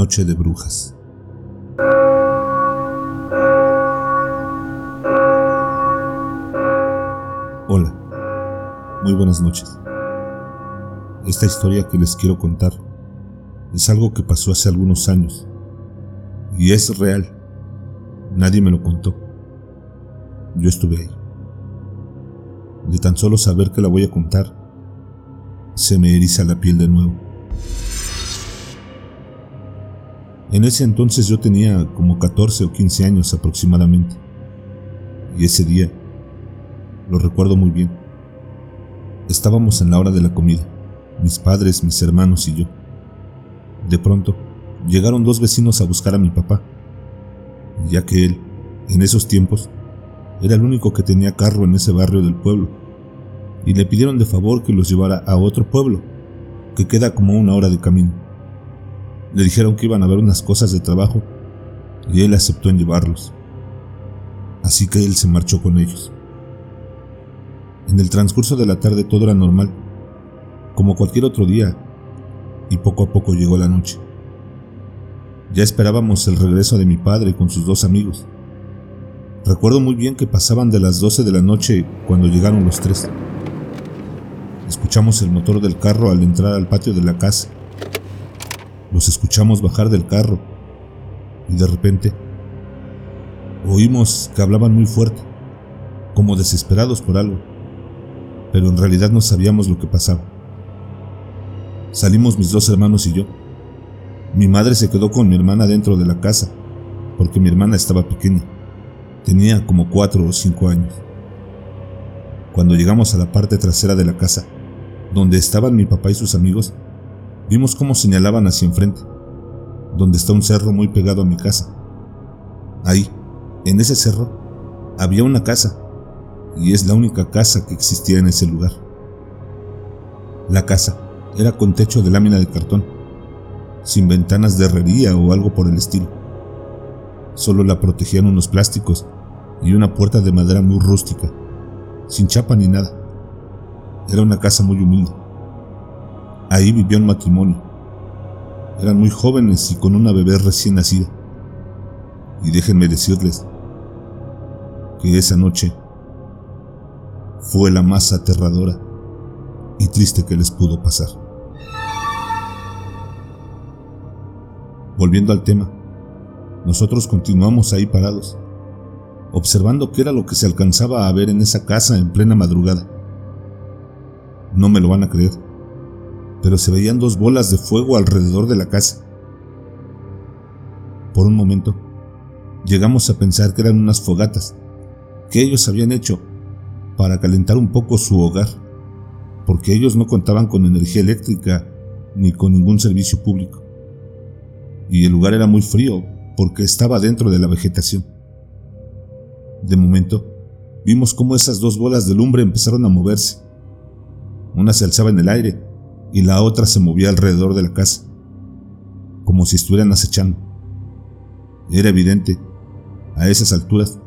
Noche de Brujas. Hola, muy buenas noches. Esta historia que les quiero contar es algo que pasó hace algunos años y es real. Nadie me lo contó. Yo estuve ahí. De tan solo saber que la voy a contar, se me eriza la piel de nuevo. En ese entonces yo tenía como 14 o 15 años aproximadamente. Y ese día, lo recuerdo muy bien. Estábamos en la hora de la comida, mis padres, mis hermanos y yo. De pronto, llegaron dos vecinos a buscar a mi papá, ya que él, en esos tiempos, era el único que tenía carro en ese barrio del pueblo, y le pidieron de favor que los llevara a otro pueblo, que queda como una hora de camino. Le dijeron que iban a ver unas cosas de trabajo, y él aceptó en llevarlos. Así que él se marchó con ellos. En el transcurso de la tarde todo era normal, como cualquier otro día, y poco a poco llegó la noche. Ya esperábamos el regreso de mi padre con sus dos amigos. Recuerdo muy bien que pasaban de las 12 de la noche cuando llegaron los tres. Escuchamos el motor del carro al entrar al patio de la casa. Los escuchamos bajar del carro y de repente oímos que hablaban muy fuerte, como desesperados por algo, pero en realidad no sabíamos lo que pasaba. Salimos mis dos hermanos y yo. Mi madre se quedó con mi hermana dentro de la casa, porque mi hermana estaba pequeña. Tenía como cuatro o cinco años. Cuando llegamos a la parte trasera de la casa, donde estaban mi papá y sus amigos, vimos cómo señalaban hacia enfrente, donde está un cerro muy pegado a mi casa. Ahí, en ese cerro, había una casa, y es la única casa que existía en ese lugar. La casa era con techo de lámina de cartón, sin ventanas de herrería o algo por el estilo. Solo la protegían unos plásticos y una puerta de madera muy rústica, sin chapa ni nada. Era una casa muy humilde. Ahí vivió un matrimonio. Eran muy jóvenes y con una bebé recién nacida. Y déjenme decirles que esa noche fue la más aterradora y triste que les pudo pasar. Volviendo al tema, nosotros continuamos ahí parados, observando qué era lo que se alcanzaba a ver en esa casa en plena madrugada. No me lo van a creer, pero se veían dos bolas de fuego alrededor de la casa. Por un momento, llegamos a pensar que eran unas fogatas que ellos habían hecho para calentar un poco su hogar, porque ellos no contaban con energía eléctrica ni con ningún servicio público. Y el lugar era muy frío porque estaba dentro de la vegetación. De momento, vimos cómo esas dos bolas de lumbre empezaron a moverse. Una se alzaba en el aire y la otra se movía alrededor de la casa, como si estuvieran acechando. Era evidente, a esas alturas,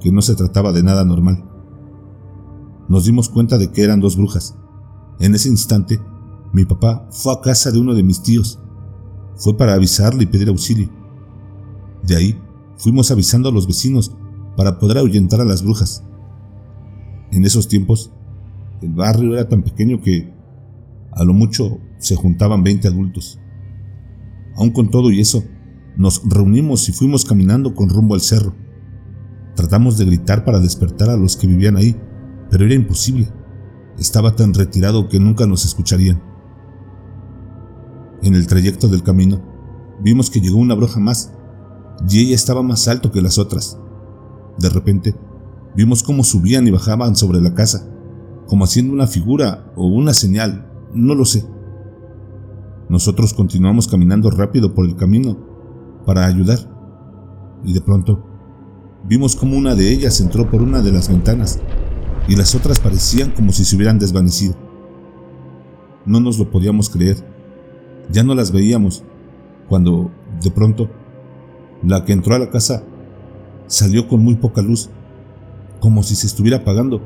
que no se trataba de nada normal. Nos dimos cuenta de que eran dos brujas. En ese instante, mi papá fue a casa de uno de mis tíos. Fue para avisarle y pedir auxilio. De ahí fuimos avisando a los vecinos para poder ahuyentar a las brujas. En esos tiempos, el barrio era tan pequeño que a lo mucho se juntaban 20 adultos. Aún con todo y eso, nos reunimos y fuimos caminando con rumbo al cerro. Tratamos de gritar para despertar a los que vivían ahí, pero era imposible. Estaba tan retirado que nunca nos escucharían. En el trayecto del camino, vimos que llegó una bruja más y ella estaba más alto que las otras. De repente, vimos cómo subían y bajaban sobre la casa, como haciendo una figura o una señal, no lo sé. Nosotros continuamos caminando rápido por el camino para ayudar, y de pronto vimos como una de ellas entró por una de las ventanas y las otras parecían como si se hubieran desvanecido. No nos lo podíamos creer. Ya no las veíamos cuando, de pronto, la que entró a la casa salió con muy poca luz, como si se estuviera apagando,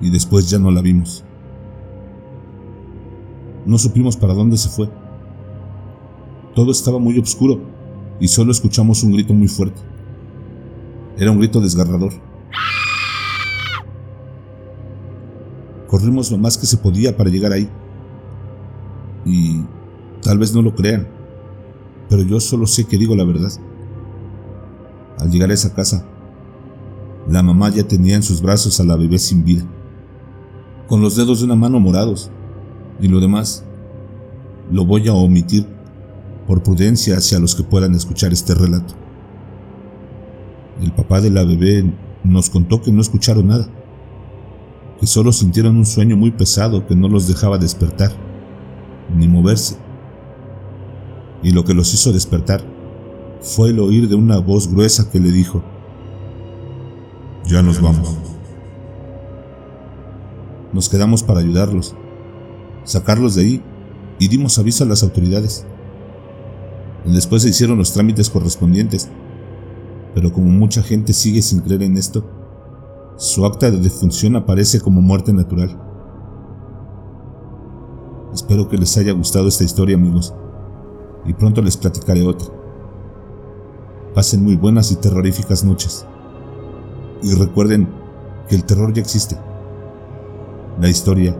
y después ya no la vimos. No supimos para dónde se fue. Todo estaba muy oscuro y solo escuchamos un grito muy fuerte. Era un grito desgarrador. Corrimos lo más que se podía para llegar ahí. Y tal vez no lo crean, pero yo solo sé que digo la verdad. Al llegar a esa casa, la mamá ya tenía en sus brazos a la bebé sin vida, con los dedos de una mano morados, y lo demás lo voy a omitir por prudencia hacia los que puedan escuchar este relato. El papá de la bebé nos contó que no escucharon nada, que solo sintieron un sueño muy pesado que no los dejaba despertar, ni moverse. Y lo que los hizo despertar fue el oír de una voz gruesa que le dijo, ya nos vamos. Nos quedamos para ayudarlos, sacarlos de ahí y dimos aviso a las autoridades. Después se hicieron los trámites correspondientes, pero como mucha gente sigue sin creer en esto, su acta de defunción aparece como muerte natural. Espero que les haya gustado esta historia amigos, y pronto les platicaré otra. Pasen muy buenas y terroríficas noches. Y recuerden que el terror ya existe. La historia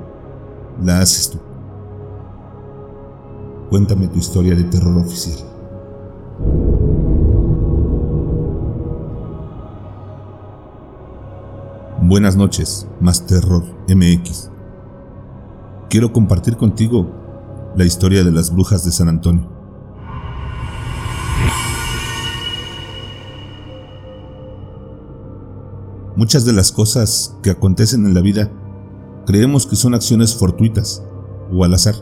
la haces tú. Cuéntame tu historia de terror oficial. Buenas noches, Más Terror MX. Quiero compartir contigo la historia de las brujas de San Antonio. Muchas de las cosas que acontecen en la vida creemos que son acciones fortuitas o al azar.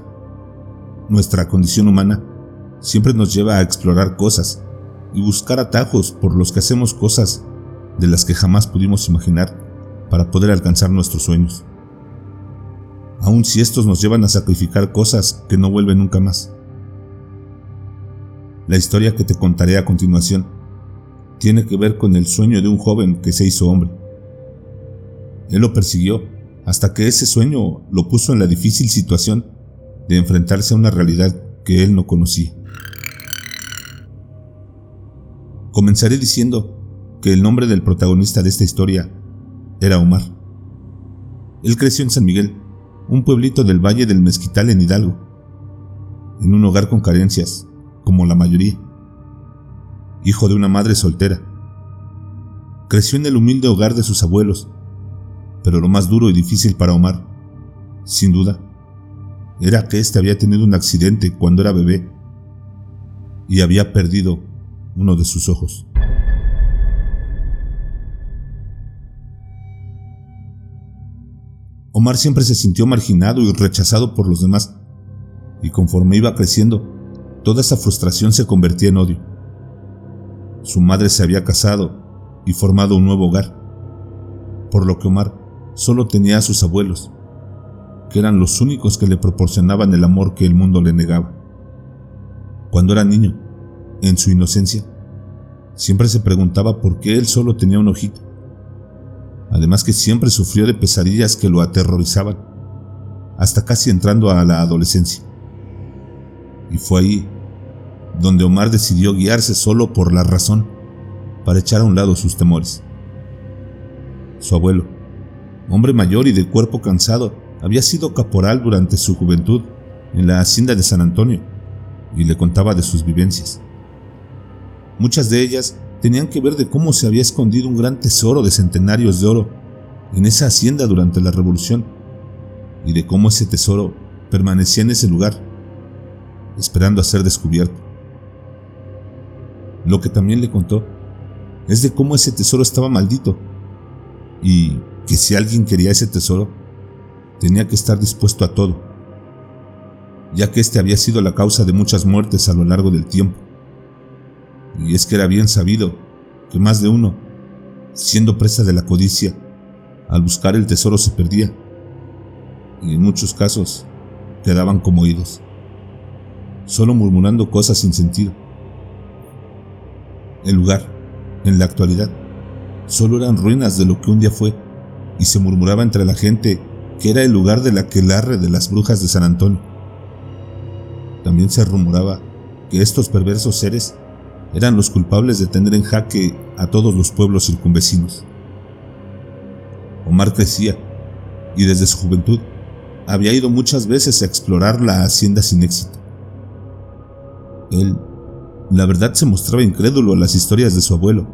Nuestra condición humana siempre nos lleva a explorar cosas y buscar atajos por los que hacemos cosas de las que jamás pudimos imaginar para poder alcanzar nuestros sueños. Aun si estos nos llevan a sacrificar cosas que no vuelven nunca más. La historia que te contaré a continuación tiene que ver con el sueño de un joven que se hizo hombre. Él lo persiguió hasta que ese sueño lo puso en la difícil situación de enfrentarse a una realidad que él no conocía. Comenzaré diciendo que el nombre del protagonista de esta historia era Omar. Él creció en San Miguel, un pueblito del Valle del Mezquital en Hidalgo, en un hogar con carencias, como la mayoría. Hijo de una madre soltera. Creció en el humilde hogar de sus abuelos, pero lo más duro y difícil para Omar, sin duda, era que éste había tenido un accidente cuando era bebé y había perdido uno de sus ojos. Omar siempre se sintió marginado y rechazado por los demás, y conforme iba creciendo, toda esa frustración se convertía en odio. Su madre se había casado y formado un nuevo hogar, por lo que Omar solo tenía a sus abuelos, que eran los únicos que le proporcionaban el amor que el mundo le negaba. Cuando era niño, en su inocencia, siempre se preguntaba por qué él solo tenía un ojito. Además que siempre sufrió de pesadillas que lo aterrorizaban, hasta casi entrando a la adolescencia. Y fue ahí donde Omar decidió guiarse solo por la razón para echar a un lado sus temores. Su abuelo, hombre mayor y de cuerpo cansado, había sido caporal durante su juventud en la hacienda de San Antonio y le contaba de sus vivencias. Muchas de ellas tenían que ver de cómo se había escondido un gran tesoro de centenarios de oro en esa hacienda durante la revolución y de cómo ese tesoro permanecía en ese lugar, esperando a ser descubierto. Lo que también le contó es de cómo ese tesoro estaba maldito y que si alguien quería ese tesoro, tenía que estar dispuesto a todo, ya que este había sido la causa de muchas muertes a lo largo del tiempo. Y es que era bien sabido que más de uno, siendo presa de la codicia, al buscar el tesoro se perdía, y en muchos casos quedaban como oídos, solo murmurando cosas sin sentido. El lugar, en la actualidad, solo eran ruinas de lo que un día fue, y se murmuraba entre la gente que era el lugar de la quelarre de las brujas de San Antonio. También se rumoraba que estos perversos seres eran los culpables de tener en jaque a todos los pueblos circunvecinos. Omar crecía y desde su juventud había ido muchas veces a explorar la hacienda sin éxito. Él, la verdad, se mostraba incrédulo a las historias de su abuelo,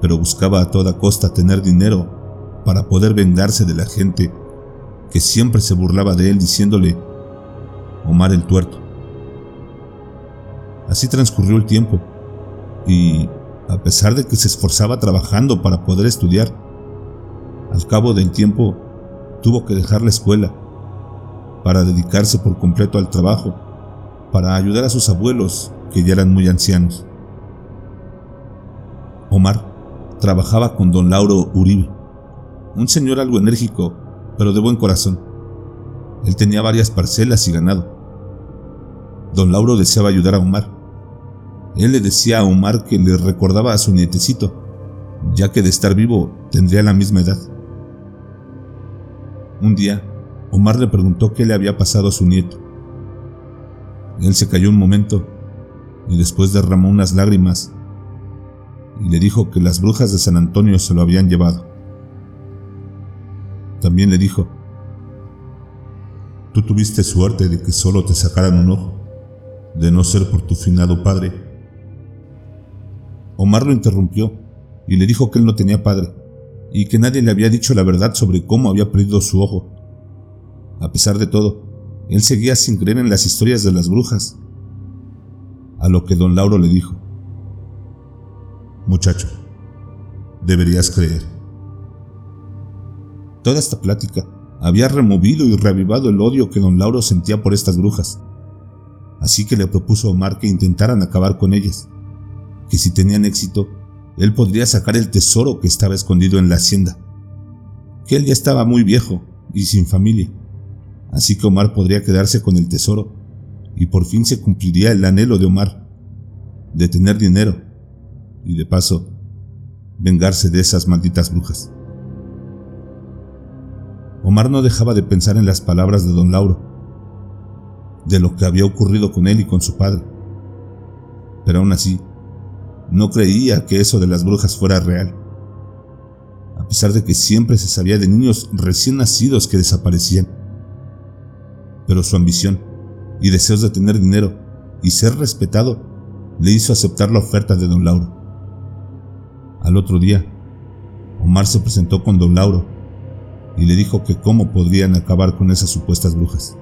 pero buscaba a toda costa tener dinero para poder vengarse de la gente que siempre se burlaba de él diciéndole Omar el tuerto. Así transcurrió el tiempo y, a pesar de que se esforzaba trabajando para poder estudiar, al cabo del tiempo tuvo que dejar la escuela para dedicarse por completo al trabajo, para ayudar a sus abuelos que ya eran muy ancianos. Omar trabajaba con don Lauro Uribe, un señor algo enérgico, pero de buen corazón. Él tenía varias parcelas y ganado. Don Lauro deseaba ayudar a Omar. Él le decía a Omar que le recordaba a su nietecito, ya que de estar vivo tendría la misma edad. Un día, Omar le preguntó qué le había pasado a su nieto. Él se cayó un momento y después derramó unas lágrimas y le dijo que las brujas de San Antonio se lo habían llevado. También le dijo, tú tuviste suerte de que solo te sacaran un ojo, de no ser por tu finado padre. Omar lo interrumpió y le dijo que él no tenía padre y que nadie le había dicho la verdad sobre cómo había perdido su ojo. A pesar de todo, él seguía sin creer en las historias de las brujas. A lo que don Lauro le dijo, Muchacho, deberías creer. Toda esta plática había removido y reavivado el odio que don Lauro sentía por estas brujas. Así que le propuso a Omar que intentaran acabar con ellas, que si tenían éxito, él podría sacar el tesoro que estaba escondido en la hacienda, que él ya estaba muy viejo y sin familia, así que Omar podría quedarse con el tesoro y por fin se cumpliría el anhelo de Omar, de tener dinero y de paso vengarse de esas malditas brujas. Omar no dejaba de pensar en las palabras de don Lauro, de lo que había ocurrido con él y con su padre, pero aún así no creía que eso de las brujas fuera real. A pesar de que siempre se sabía de niños recién nacidos que desaparecían. Pero su ambición y deseos de tener dinero y ser respetado le hizo aceptar la oferta de don Lauro. Al otro día, Omar se presentó con don Lauro y le dijo que cómo podrían acabar con esas supuestas brujas.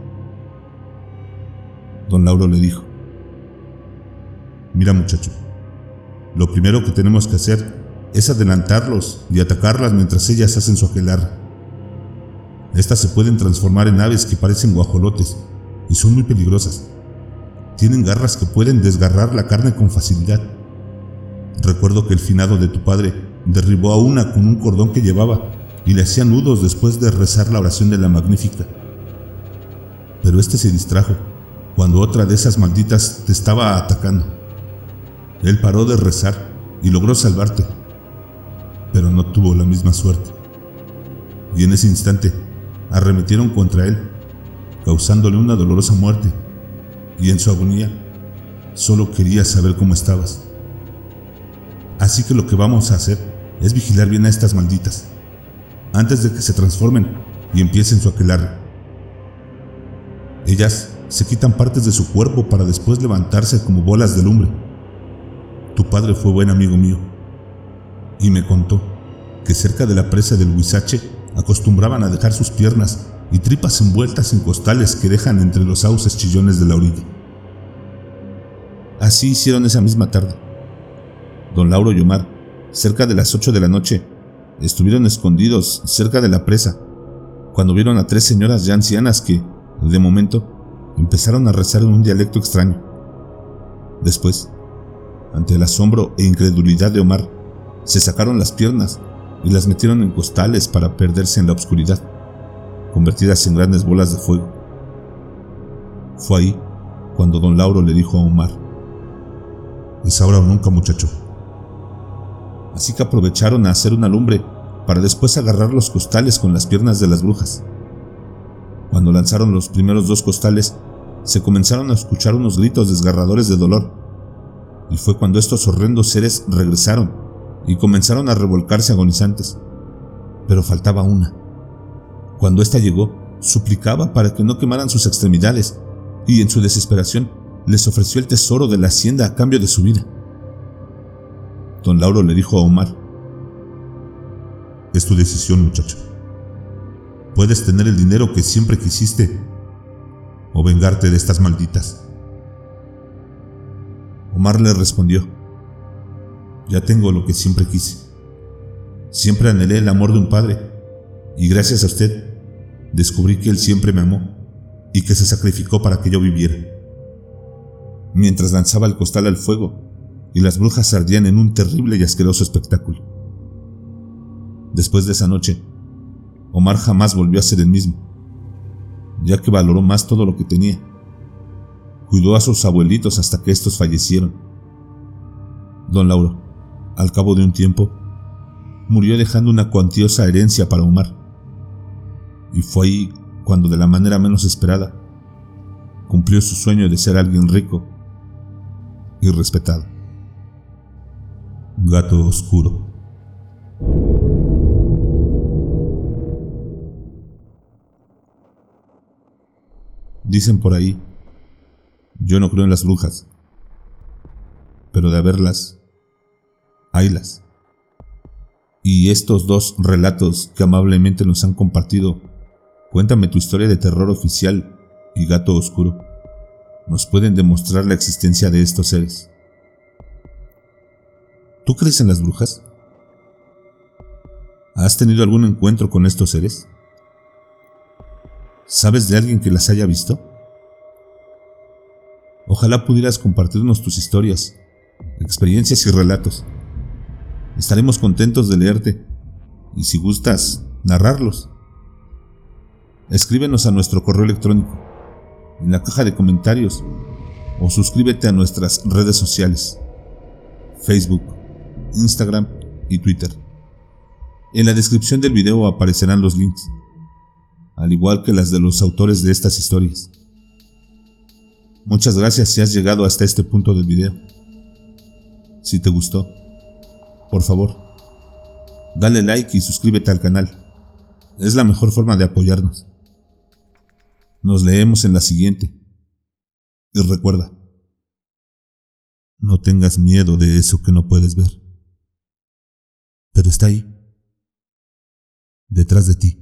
Don Lauro le dijo, mira muchacho, lo primero que tenemos que hacer es adelantarlos y atacarlas mientras ellas hacen su aquelar. Estas se pueden transformar en aves que parecen guajolotes y son muy peligrosas. Tienen garras que pueden desgarrar la carne con facilidad. Recuerdo que el finado de tu padre derribó a una con un cordón que llevaba y le hacía nudos después de rezar la oración de la Magnífica. Pero este se distrajo cuando otra de esas malditas te estaba atacando. Él paró de rezar y logró salvarte, pero no tuvo la misma suerte. Y en ese instante arremetieron contra él, causándole una dolorosa muerte, y en su agonía solo quería saber cómo estabas. Así que lo que vamos a hacer es vigilar bien a estas malditas, antes de que se transformen y empiecen su aquelarre. Ellas se quitan partes de su cuerpo para después levantarse como bolas de lumbre tu padre fue buen amigo mío y me contó que cerca de la presa del Huizache acostumbraban a dejar sus piernas y tripas envueltas en costales que dejan entre los sauces chillones de la orilla. Así hicieron esa misma tarde. Don Lauro y Omar, cerca de las ocho de la noche, estuvieron escondidos cerca de la presa cuando vieron a tres señoras ya ancianas que, de momento, empezaron a rezar en un dialecto extraño. Después, ante el asombro e incredulidad de Omar, se sacaron las piernas y las metieron en costales para perderse en la oscuridad, convertidas en grandes bolas de fuego. Fue ahí cuando don Lauro le dijo a Omar, es ahora o nunca muchacho. Así que aprovecharon a hacer una lumbre para después agarrar los costales con las piernas de las brujas. Cuando lanzaron los primeros dos costales, se comenzaron a escuchar unos gritos desgarradores de dolor, y fue cuando estos horrendos seres regresaron y comenzaron a revolcarse agonizantes. Pero faltaba una. Cuando ésta llegó, suplicaba para que no quemaran sus extremidades, y en su desesperación les ofreció el tesoro de la hacienda a cambio de su vida. Don Lauro le dijo a Omar, Es tu decisión, muchacho. Puedes tener el dinero que siempre quisiste o vengarte de estas malditas. Omar le respondió, Ya tengo lo que siempre quise. Siempre anhelé el amor de un padre, y gracias a usted descubrí que él siempre me amó y que se sacrificó para que yo viviera. Mientras lanzaba el costal al fuego y las brujas ardían en un terrible y asqueroso espectáculo. Después de esa noche, Omar jamás volvió a ser el mismo, ya que valoró más todo lo que tenía. Cuidó a sus abuelitos hasta que estos fallecieron. Don Lauro, al cabo de un tiempo, murió dejando una cuantiosa herencia para Omar. Y fue ahí cuando de la manera menos esperada cumplió su sueño de ser alguien rico y respetado. Gato oscuro. Dicen por ahí, yo no creo en las brujas, pero de haberlas, haylas. Y estos dos relatos que amablemente nos han compartido, Cuéntame tu historia de terror oficial y gato oscuro, nos pueden demostrar la existencia de estos seres. ¿Tú crees en las brujas? ¿Has tenido algún encuentro con estos seres? ¿Sabes de alguien que las haya visto? Ojalá pudieras compartirnos tus historias, experiencias y relatos. Estaremos contentos de leerte y si gustas, narrarlos. Escríbenos a nuestro correo electrónico, en la caja de comentarios, o suscríbete a nuestras redes sociales, Facebook, Instagram y Twitter. En la descripción del video aparecerán los links al igual que las de los autores de estas historias. Muchas gracias si has llegado hasta este punto del video. Si te gustó, por favor, dale like y suscríbete al canal. Es la mejor forma de apoyarnos. Nos leemos en la siguiente. Y recuerda, no tengas miedo de eso que no puedes ver. Pero está ahí, detrás de ti.